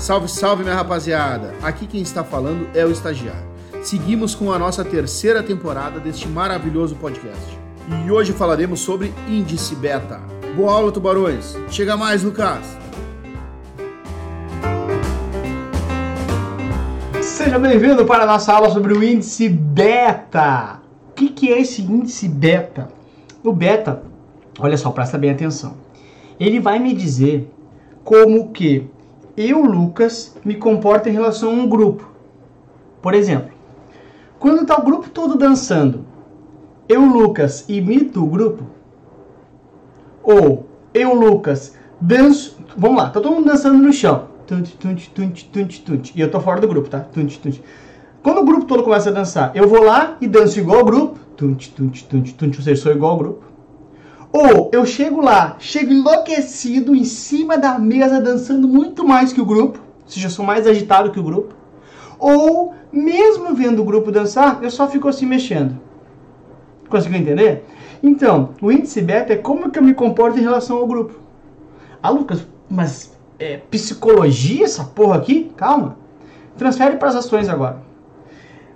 Salve, salve, minha rapaziada! Aqui quem está falando é o estagiário. Seguimos com a nossa terceira temporada deste maravilhoso podcast. E hoje falaremos sobre índice beta. Boa aula, tubarões! Chega mais, Lucas! Seja bem-vindo para a nossa aula sobre o índice beta. O que, que é esse índice beta? O beta, olha só, presta bem atenção. Ele vai me dizer como que eu, Lucas, me comporto em relação a um grupo. Por exemplo, quando está o grupo todo dançando, eu, Lucas, imito o grupo? Ou eu, Lucas, danço. Vamos lá, tá todo mundo dançando no chão. Tunt, tunt, tunt, tunt, tunt. E eu tô fora do grupo, tá? Tunt, tunt. Quando o grupo todo começa a dançar, eu vou lá e danço igual ao grupo. Tunt, tunt, tunt, tunt. Ou seja, sou igual ao grupo. Ou eu chego lá, chego enlouquecido em cima da mesa dançando muito mais que o grupo, ou seja, eu sou mais agitado que o grupo. Ou mesmo vendo o grupo dançar, eu só fico assim mexendo. Conseguiu entender? Então, o índice beta é como que eu me comporto em relação ao grupo. Ah, Lucas, mas é psicologia essa porra aqui? Calma. Transfere para as ações agora.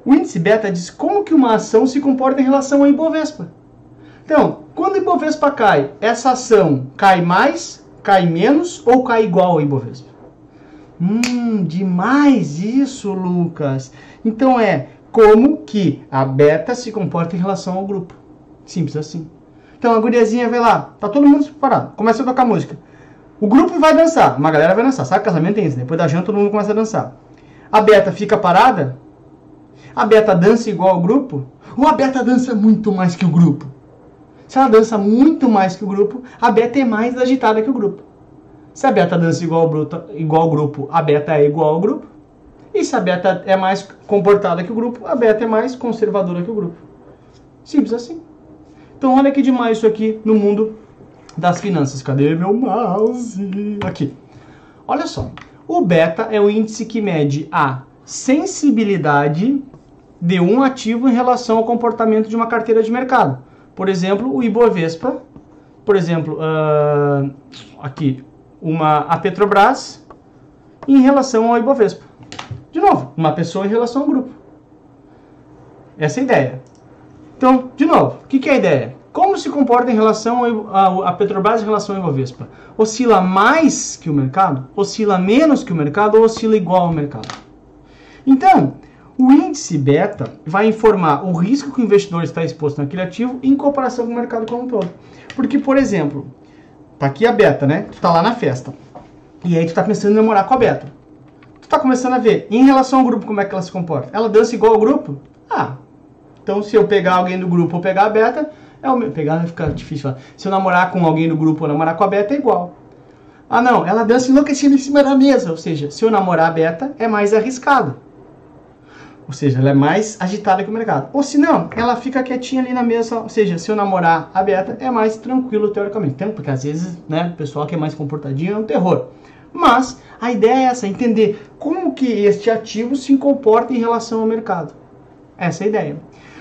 O índice beta diz como que uma ação se comporta em relação ao Ibovespa. Então, quando o Ibovespa cai, essa ação cai mais, cai menos ou cai igual ao Ibovespa? Hum, demais isso, Lucas. Então é como que a beta se comporta em relação ao grupo. Simples assim. Então a guriazinha vai lá, tá todo mundo parado, começa a tocar música. O grupo vai dançar, uma galera vai dançar, sabe? Casamento tem isso, depois da janta todo mundo começa a dançar. A beta fica parada? A beta dança igual ao grupo? Ou a beta dança muito mais que o grupo? Se ela dança muito mais que o grupo, a beta é mais agitada que o grupo. Se a beta dança igual ao, bruto, igual ao grupo, a beta é igual ao grupo. E se a beta é mais comportada que o grupo, a beta é mais conservadora que o grupo. Simples assim. Então olha que demais isso aqui no mundo das finanças. Cadê meu mouse? Aqui. Olha só. O beta é o índice que mede a sensibilidade de um ativo em relação ao comportamento de uma carteira de mercado. Por exemplo, o Ibovespa, por exemplo, uh, aqui, uma, a Petrobras em relação ao Ibovespa. De novo, uma pessoa em relação ao grupo. Essa é a ideia. Então, de novo, o que, que é a ideia? Como se comporta em relação a, Petrobras em relação ao Ibovespa? Oscila mais que o mercado? Oscila menos que o mercado ou oscila igual ao mercado? Então, o índice beta vai informar o risco que o investidor está exposto naquele ativo em comparação com o mercado como um todo. Porque, por exemplo, tá aqui a beta, né? Tu tá lá na festa. E aí tu tá pensando em namorar com a beta. Tu tá começando a ver, em relação ao grupo, como é que ela se comporta. Ela dança igual ao grupo? Ah, então se eu pegar alguém do grupo ou pegar a beta, é o meu. Pegar vai ficar difícil falar. Se eu namorar com alguém do grupo ou namorar com a beta, é igual. Ah, não, ela dança enlouquecida em cima da mesa. Ou seja, se eu namorar a beta, é mais arriscado. Ou seja, ela é mais agitada que o mercado. Ou se não, ela fica quietinha ali na mesa. Ou seja, se eu namorar a beta, é mais tranquilo teoricamente. Então, porque às vezes, né, o pessoal que é mais comportadinho é um terror. Mas a ideia é essa, entender como que este ativo se comporta em relação ao mercado. Essa é a ideia.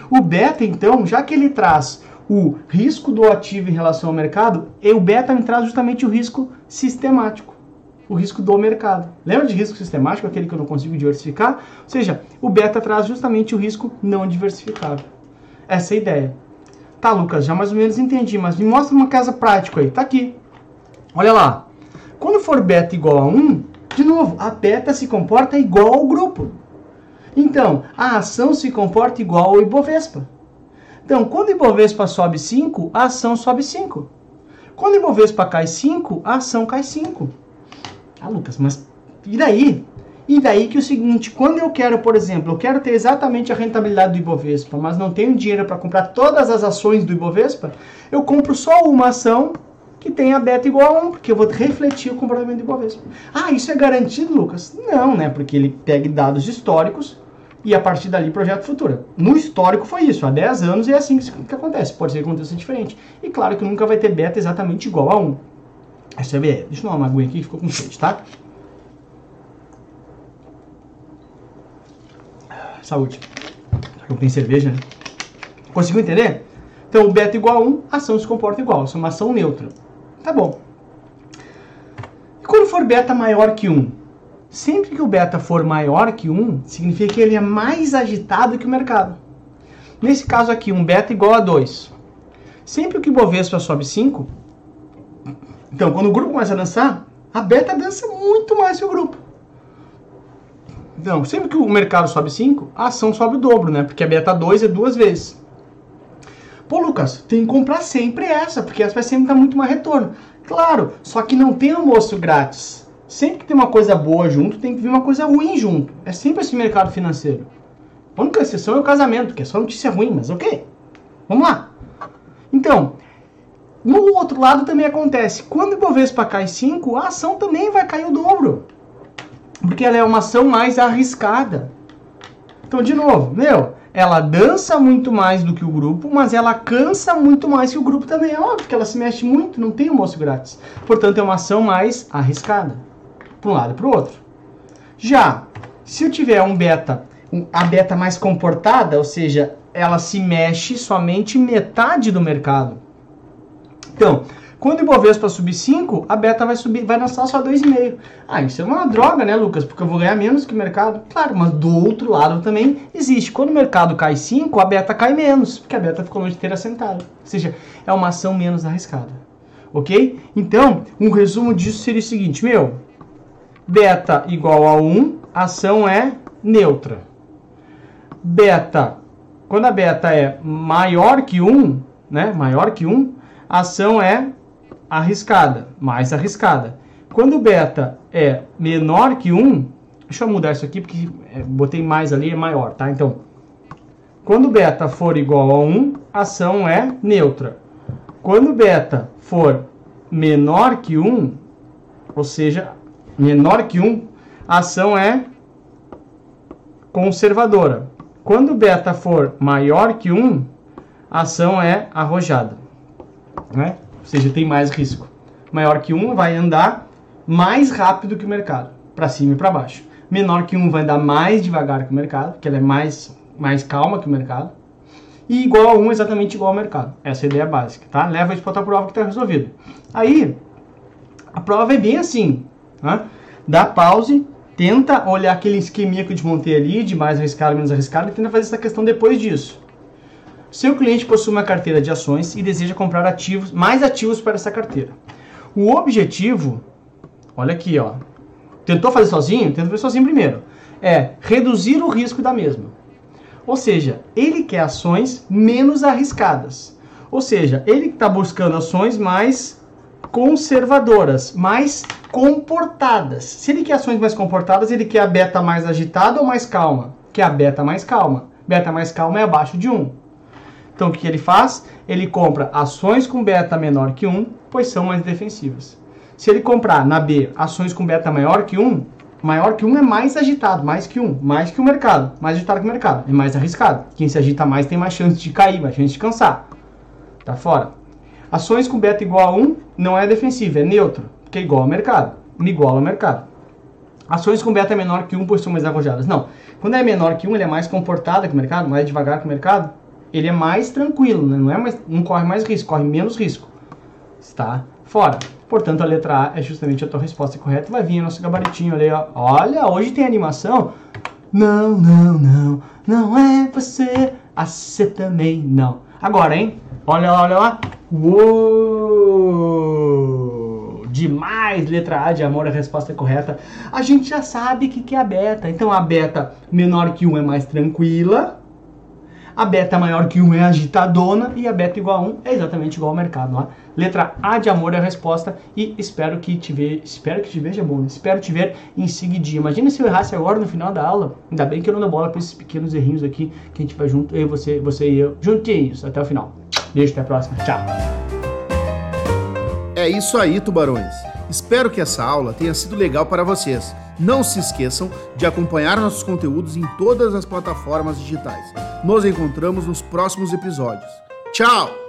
O beta, então, já que ele traz o risco do ativo em relação ao mercado, o beta me traz justamente o risco sistemático o risco do mercado. Lembra de risco sistemático, aquele que eu não consigo diversificar? Ou seja, o beta traz justamente o risco não diversificável. Essa é a ideia. Tá, Lucas, já mais ou menos entendi, mas me mostra uma casa prática aí. Tá aqui. Olha lá. Quando for beta igual a 1, de novo, a beta se comporta igual ao grupo. Então, a ação se comporta igual ao Ibovespa. Então, quando o Ibovespa sobe 5, a ação sobe 5. Quando o Ibovespa cai 5, a ação cai 5. Ah, Lucas, mas e daí? E daí que o seguinte, quando eu quero, por exemplo, eu quero ter exatamente a rentabilidade do Ibovespa, mas não tenho dinheiro para comprar todas as ações do Ibovespa, eu compro só uma ação que tenha beta igual a 1, porque eu vou refletir o comportamento do Ibovespa. Ah, isso é garantido, Lucas? Não, né? Porque ele pega dados históricos e a partir dali projeta futura. No histórico foi isso, há 10 anos e é assim que, que acontece. Pode ser que aconteça diferente. E claro que nunca vai ter beta exatamente igual a 1. Essa é Deixa eu tomar uma aguinha aqui que ficou com sede, tá? Saúde. Não tem cerveja, né? Conseguiu entender? Então, beta igual a 1, a ação se comporta igual. Isso é uma ação neutra. Tá bom. E quando for beta maior que 1? Sempre que o beta for maior que 1, significa que ele é mais agitado que o mercado. Nesse caso aqui, um beta igual a 2. Sempre que o Bovespa sobe 5, então quando o grupo começa a dançar, a beta dança muito mais que o grupo. Então, sempre que o mercado sobe 5, a ação sobe o dobro, né? Porque a beta 2 é duas vezes. Pô, Lucas, tem que comprar sempre essa, porque essa vai sempre dar muito mais retorno. Claro, só que não tem almoço grátis. Sempre que tem uma coisa boa junto, tem que vir uma coisa ruim junto. É sempre esse mercado financeiro. A única exceção é o casamento, que é só notícia ruim, mas ok. Vamos lá. Então, no outro lado também acontece. Quando o Bovespa cai 5, a ação também vai cair o dobro. Porque ela é uma ação mais arriscada. Então, de novo, meu, ela dança muito mais do que o grupo, mas ela cansa muito mais que o grupo também. É óbvio que ela se mexe muito, não tem almoço grátis. Portanto, é uma ação mais arriscada. Para um lado e para o outro. Já, se eu tiver um beta, a beta mais comportada, ou seja, ela se mexe somente metade do mercado. Então, quando o Ibovespa subir 5, a beta vai subir, vai lançar só 2,5. Ah, isso é uma droga, né, Lucas? Porque eu vou ganhar menos que o mercado. Claro, mas do outro lado também existe. Quando o mercado cai 5, a beta cai menos, porque a beta ficou longe de ter assentado. Ou seja, é uma ação menos arriscada. Ok? Então, um resumo disso seria o seguinte, meu. Beta igual a 1, a ação é neutra. Beta, quando a beta é maior que 1, né, maior que 1, a ação é arriscada, mais arriscada. Quando o beta é menor que 1, deixa eu mudar isso aqui porque é, botei mais ali, é maior, tá? Então, quando beta for igual a 1, a ação é neutra. Quando beta for menor que 1, ou seja, menor que 1, a ação é conservadora. Quando beta for maior que 1, a ação é arrojada. Né? ou seja, tem mais risco. Maior que 1 vai andar mais rápido que o mercado, para cima e para baixo. Menor que 1 vai andar mais devagar que o mercado, que ela é mais, mais calma que o mercado. E igual a 1 exatamente igual ao mercado. Essa é a ideia básica, tá? Leva isso para outra prova que está resolvido. Aí, a prova é bem assim, né? Dá pause, tenta olhar aquele esqueminha que eu te montei ali, de mais arriscado, menos arriscado, e tenta fazer essa questão depois disso. Seu cliente possui uma carteira de ações e deseja comprar ativos, mais ativos para essa carteira. O objetivo, olha aqui, ó. Tentou fazer sozinho? Tenta fazer sozinho primeiro. É reduzir o risco da mesma. Ou seja, ele quer ações menos arriscadas. Ou seja, ele está buscando ações mais conservadoras, mais comportadas. Se ele quer ações mais comportadas, ele quer a beta mais agitada ou mais calma? Quer a beta mais calma. Beta mais calma é abaixo de 1. Então o que ele faz? Ele compra ações com beta menor que 1, pois são mais defensivas. Se ele comprar na B ações com beta maior que 1, maior que 1 é mais agitado, mais que 1, mais que o mercado, mais agitado que o mercado, é mais arriscado. Quem se agita mais tem mais chance de cair, mais chance de cansar. Tá fora. Ações com beta igual a 1 não é defensiva, é neutro, porque é igual ao mercado, igual ao mercado. Ações com beta menor que 1, pois são mais arrojadas. Não. Quando é menor que 1, ele é mais comportada que o mercado, mais devagar que o mercado ele é mais tranquilo, né? não, é mais, não corre mais risco, corre menos risco. Está fora. Portanto, a letra A é justamente a tua resposta correta. Vai vir nosso gabaritinho ali, ó. Olha, hoje tem animação. Não, não, não, não é você. A C também não. Agora, hein? Olha lá, olha lá. Uou! Demais! Letra A de amor, a resposta é correta. A gente já sabe que, que é a beta. Então, a beta menor que 1 é mais tranquila a beta maior que 1 é agitadona e a beta igual a 1 é exatamente igual ao mercado lá. Letra A de amor é a resposta e espero que te veja, espero que te veja bom, né? espero te ver em seguidinho. Imagina se eu errasse agora no final da aula. Ainda bem que eu não dou bola para esses pequenos errinhos aqui que a gente vai junto, eu, você, você e eu, juntinhos até o final. Beijo, até a próxima. Tchau. É isso aí, tubarões. Espero que essa aula tenha sido legal para vocês. Não se esqueçam de acompanhar nossos conteúdos em todas as plataformas digitais. Nos encontramos nos próximos episódios. Tchau!